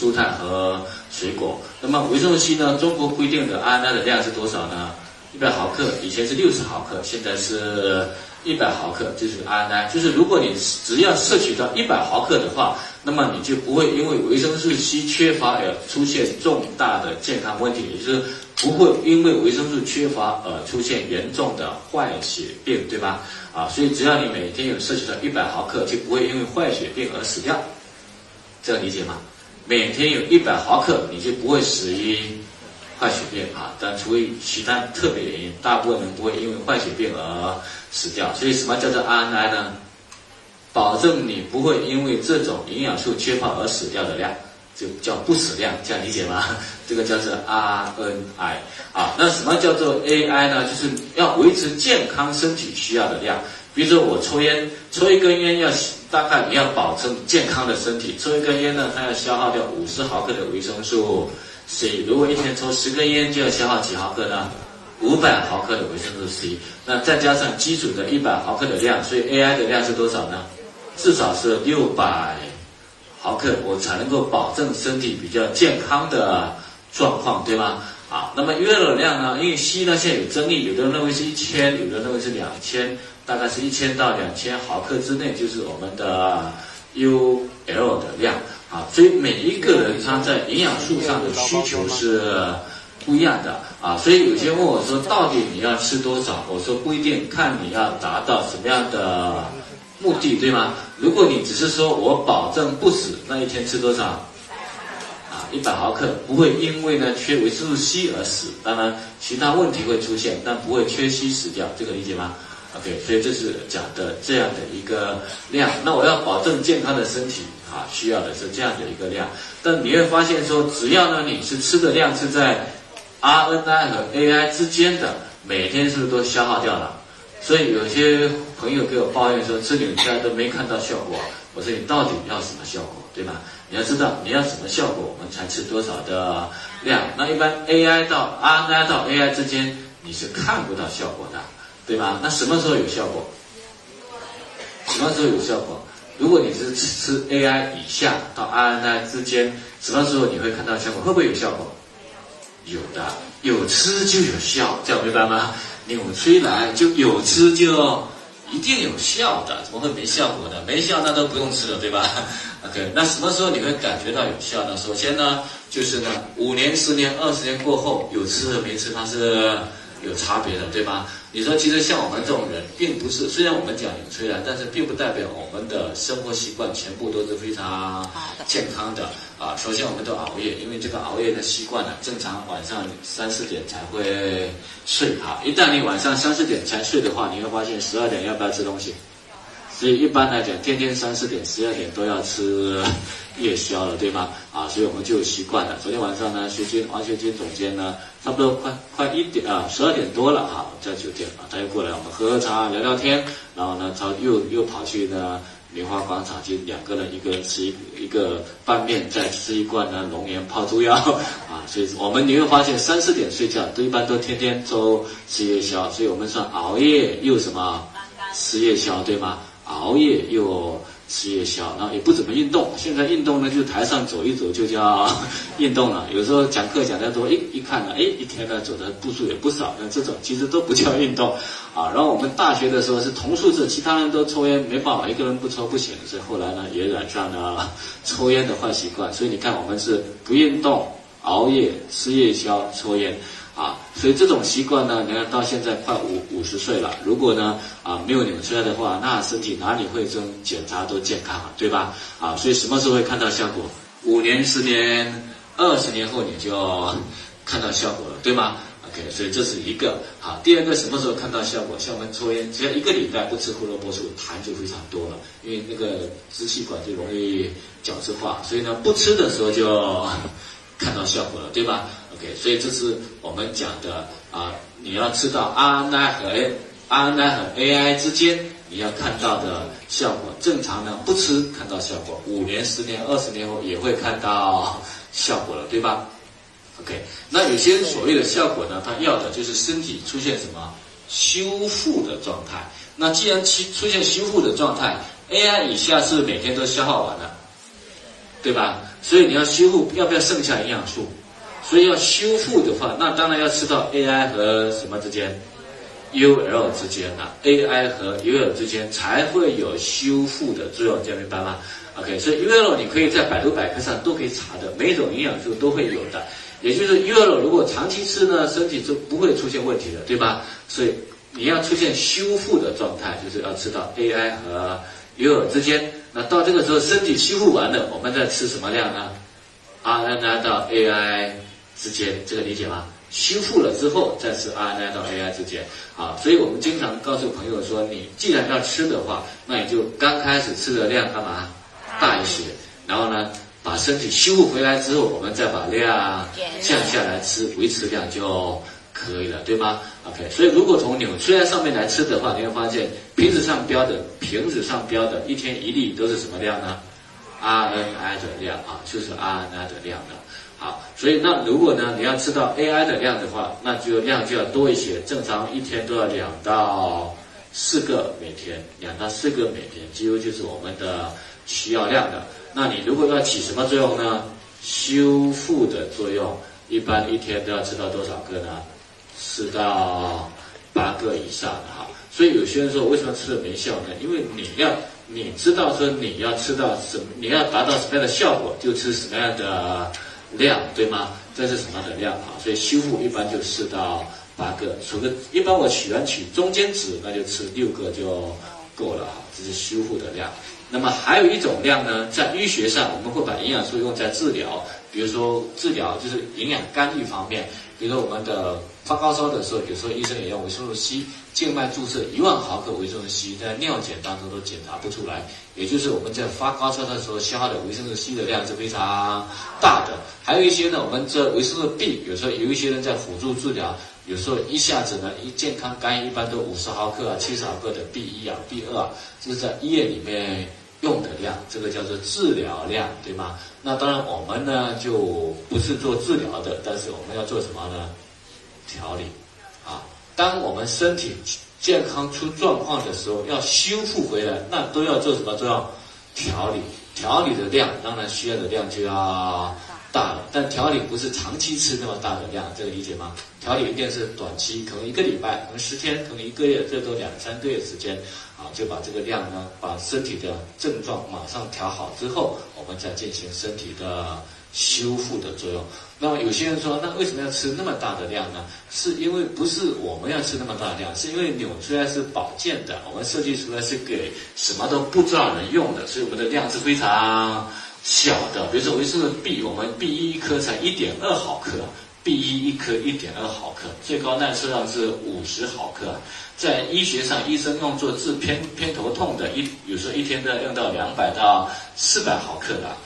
蔬菜和水果。那么维生素 C 呢？中国规定的 RNI 的量是多少呢？一百毫克，以前是六十毫克，现在是一百毫克，就是 RNI。就是如果你只要摄取到一百毫克的话，那么你就不会因为维生素 C 缺乏而出现重大的健康问题，也就是不会因为维生素缺乏而出现严重的坏血病，对吧？啊，所以只要你每天有摄取到一百毫克，就不会因为坏血病而死掉，这样理解吗？每天有一百毫克，你就不会死于。坏血病啊，但除非其他特别原因，大部分人不会因为坏血病而死掉。所以什么叫做 RNI 呢？保证你不会因为这种营养素缺乏而死掉的量，就叫不死量，这样理解吗？这个叫做 RNI 啊。那什么叫做 AI 呢？就是要维持健康身体需要的量。比如说我抽烟，抽一根烟要大概你要保证健康的身体，抽一根烟呢，它要消耗掉五十毫克的维生素。C，如果一天抽十根烟，就要消耗几毫克呢？五百毫克的维生素 C，那再加上基础的一百毫克的量，所以 AI 的量是多少呢？至少是六百毫克，我才能够保证身体比较健康的状况，对吗？啊，那么 U 的量呢？因为 C 呢现在有争议，有的人认为是一千，有的人认为是两千，大概是一千到两千毫克之内，就是我们的 UL 的量。啊，所以每一个人他在营养素上的需求是不一样的啊，所以有些问我说，到底你要吃多少？我说不一定，看你要达到什么样的目的，对吗？如果你只是说我保证不死，那一天吃多少？啊，一百毫克，不会因为呢缺维生素 C 而死，当然其他问题会出现，但不会缺硒死掉，这个理解吗？OK，所以这是讲的这样的一个量。那我要保证健康的身体啊，需要的是这样的一个量。但你会发现说，只要呢你是吃的量是在 RNI 和 AI 之间的，每天是不是都消耗掉了？所以有些朋友给我抱怨说，吃纽崔莱都没看到效果。我说你到底要什么效果，对吧？你要知道你要什么效果，我们才吃多少的量。那一般 AI 到 RNI 到 AI 之间，你是看不到效果的。对吧？那什么时候有效果？什么时候有效果？如果你是吃 AI 以下到 RNI 之间，什么时候你会看到效果？会不会有效果？有的，有吃就有效，这样明白吗？纽崔莱就有吃就一定有效的，怎么会没效果呢？没效那都不用吃了，对吧？OK，那什么时候你会感觉到有效呢？首先呢，就是呢，五年、十年、二十年过后，有吃和没吃它是有差别的，对吧？你说，其实像我们这种人，并不是虽然我们讲有催然，但是并不代表我们的生活习惯全部都是非常健康的啊。首先，我们都熬夜，因为这个熬夜的习惯呢，正常晚上三四点才会睡哈。一旦你晚上三四点才睡的话，你会发现十二点要不要吃东西？所以一般来讲，天天三四点、十二点都要吃。夜宵了，对吗？啊，所以我们就习惯了。昨天晚上呢，学军王学军总监呢，差不多快快一点啊，十二点多了哈，在酒店啊，他又过来，我们喝喝茶聊聊天，然后呢，他又又跑去呢莲花广场，就两个人一个人吃一一个拌面，再吃一罐呢龙岩泡猪腰啊，所以我们你会发现三四点睡觉都一般都天天都吃夜宵，所以我们算熬夜又什么吃夜宵对吗？熬夜又。吃夜宵，然后也不怎么运动。现在运动呢，就台上走一走就叫运动了。有时候讲课讲得多，一一看呢，哎，一天呢走的步数也不少。那这种其实都不叫运动啊。然后我们大学的时候是同宿舍，其他人都抽烟，没办法，一个人不抽不行。所以后来呢，也染上了抽烟的坏习惯。所以你看，我们是不运动、熬夜、吃夜宵、抽烟。所以这种习惯呢，你看到现在快五五十岁了，如果呢啊没有扭出来的话，那身体哪里会这种检查都健康啊，对吧？啊，所以什么时候会看到效果？五年、十年、二十年后你就看到效果了，对吗？OK，所以这是一个好。第二个什么时候看到效果？像我们抽烟，只要一个礼拜不吃胡萝卜素，痰就非常多了，因为那个支气管就容易角质化，所以呢不吃的时候就看到效果了，对吧？OK，所以这是我们讲的啊，你要知道 RNI 和 RNI 和 AI 之间你要看到的效果。正常呢不吃看到效果，五年、十年、二十年后也会看到效果了，对吧？OK，那有些所谓的效果呢，它要的就是身体出现什么修复的状态。那既然出出现修复的状态，AI 以下是每天都消耗完了。对吧？所以你要修复，要不要剩下营养素？所以要修复的话，那当然要吃到 AI 和什么之间，UL 之间了，AI 和 UL 之间才会有修复的作用，这样明白吗？OK，所以 UL 你可以在百度百科上都可以查的，每种营养素都会有的。也就是 UL 如果长期吃呢，身体就不会出现问题的，对吧？所以你要出现修复的状态，就是要吃到 AI 和 UL 之间。那到这个时候身体修复完了，我们再吃什么量呢？R N A 到 AI。之间，这个理解吗？修复了之后再吃 RNA 到 AI 之间，啊，所以我们经常告诉朋友说，你既然要吃的话，那你就刚开始吃的量干嘛大一些，然后呢，把身体修复回来之后，我们再把量降下来吃，维持量就可以了，对吗？OK，所以如果从纽崔莱上面来吃的话，你会发现瓶子上标的瓶子上标的一天一粒都是什么量呢？RNI 的量啊，就是 RNI 的量的。好，所以那如果呢，你要吃到 AI 的量的话，那就量就要多一些。正常一天都要两到四个每天，两到四个每天，几乎就是我们的需要量的。那你如果要起什么作用呢？修复的作用，一般一天都要吃到多少个呢？四到八个以上哈。所以有些人说，为什么吃了没效呢？因为你要你知道说你要吃到什，你要达到什么样的效果，就吃什么样的。量对吗？这是什么的量啊？所以修复一般就四到八个，除了一般我喜欢取中间值，那就吃六个就够了哈。这是修复的量。那么还有一种量呢，在医学上我们会把营养素用在治疗，比如说治疗就是营养干预方面，比如说我们的发高烧的时候，有时候医生也用维生素 C。静脉注射一万毫克维生素 C，在尿检当中都检查不出来，也就是我们在发高烧的时候消耗的维生素 C 的量是非常大的。还有一些呢，我们这维生素 B，有时候有一些人在辅助治疗，有时候一下子呢，一健康肝一般都五十毫克啊、七十毫克的 B 一啊、B 二啊，这是在医院里面用的量，这个叫做治疗量，对吗？那当然我们呢就不是做治疗的，但是我们要做什么呢？调理。啊当我们身体健康出状况的时候，要修复回来，那都要做什么？都要调理。调理的量，当然需要的量就要大了。但调理不是长期吃那么大的量，这个理解吗？调理一定是短期，可能一个礼拜，可能十天，可能一个月，最多两三个月时间，啊，就把这个量呢，把身体的症状马上调好之后，我们再进行身体的。修复的作用。那么有些人说，那为什么要吃那么大的量呢？是因为不是我们要吃那么大的量，是因为纽崔莱是保健的，我们设计出来是给什么都不知道人用的，所以我们的量是非常小的。比如说维生素 B，我们 B 一一颗才一点二毫克，B 一一颗一点二毫克，最高耐受量是五十毫克。在医学上，医生用作治偏偏头痛的，一有时候一天都要用到两百到四百毫克的。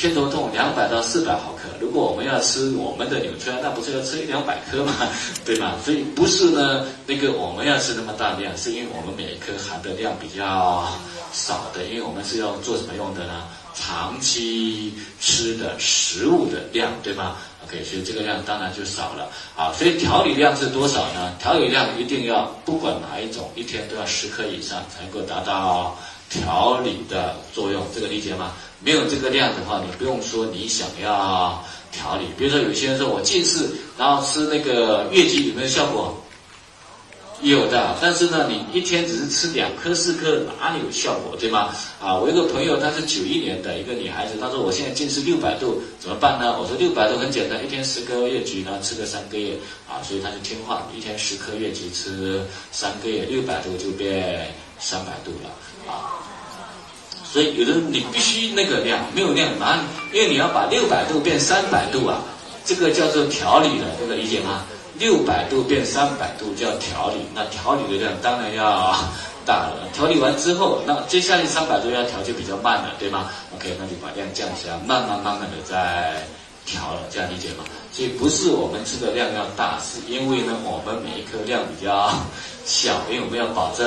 偏头痛两百到四百毫克，如果我们要吃我们的纽崔莱，那不是要吃一两百颗吗？对吗？所以不是呢，那个我们要吃那么大量，是因为我们每一颗含的量比较少的，因为我们是要做什么用的呢？长期吃的食物的量，对吗？OK，所以这个量当然就少了。好，所以调理量是多少呢？调理量一定要不管哪一种，一天都要十颗以上，才能够达到调理的作用。这个理解吗？没有这个量的话，你不用说你想要调理。比如说有些人说我近视，然后吃那个月季有没有效果？有的，但是呢，你一天只是吃两颗四颗，哪里有效果，对吗？啊，我一个朋友，她是九一年的一个女孩子，她说我现在近视六百度，怎么办呢？我说六百度很简单，一天十颗月季，然后吃个三个月，啊，所以她就听话，一天十颗月季吃三个月，六百度就变三百度了，所以有的你必须那个量，没有量哪里？因为你要把六百度变三百度啊，这个叫做调理的，这个理解吗？六百度变三百度叫调理，那调理的量当然要大了。调理完之后，那接下来三百度要调就比较慢了，对吗？OK，那就把量降下来，慢慢慢慢的再调了，这样理解吗？所以不是我们吃的量要大，是因为呢我们每一颗量比较小，因为我们要保证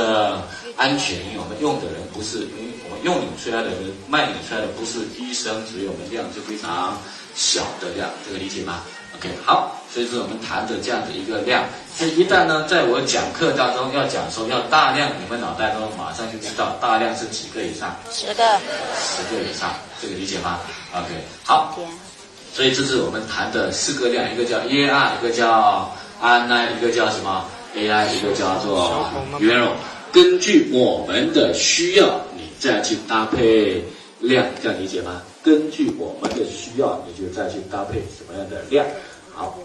安全，因为我们用的人不是因为我们。用纽崔莱的人卖纽崔莱的不是医生，所以我们量就非常小的量，这个理解吗？OK，好，所以说我们谈的这样的一个量，所以一旦呢，在我讲课当中要讲说要大量，你们脑袋中马上就知道大量是几个以上，十个，十个以上，这个理解吗？OK，好，所以这是我们谈的四个量，一个叫 EAR，一个叫 ani 一个叫什么 AI，一个叫做圆融。根据我们的需要，你再去搭配量，这样理解吗？根据我们的需要，你就再去搭配什么样的量。好。